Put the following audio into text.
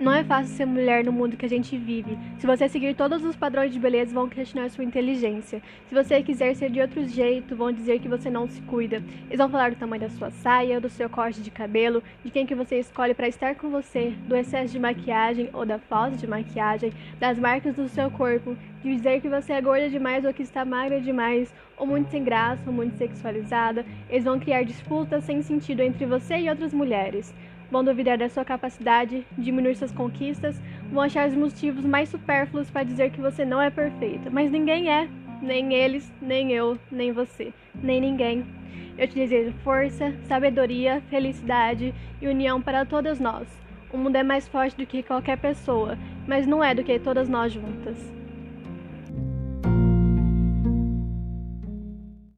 Não é fácil ser mulher no mundo que a gente vive. Se você seguir todos os padrões de beleza, vão questionar sua inteligência. Se você quiser ser de outro jeito, vão dizer que você não se cuida. Eles vão falar do tamanho da sua saia, do seu corte de cabelo, de quem que você escolhe para estar com você, do excesso de maquiagem ou da falta de maquiagem, das marcas do seu corpo, de dizer que você é gorda demais ou que está magra demais, ou muito sem graça, ou muito sexualizada. Eles vão criar disputas sem sentido entre você e outras mulheres vão duvidar da sua capacidade, diminuir suas conquistas, vão achar os motivos mais supérfluos para dizer que você não é perfeita. Mas ninguém é, nem eles, nem eu, nem você, nem ninguém. Eu te desejo força, sabedoria, felicidade e união para todas nós. O mundo é mais forte do que qualquer pessoa, mas não é do que todas nós juntas.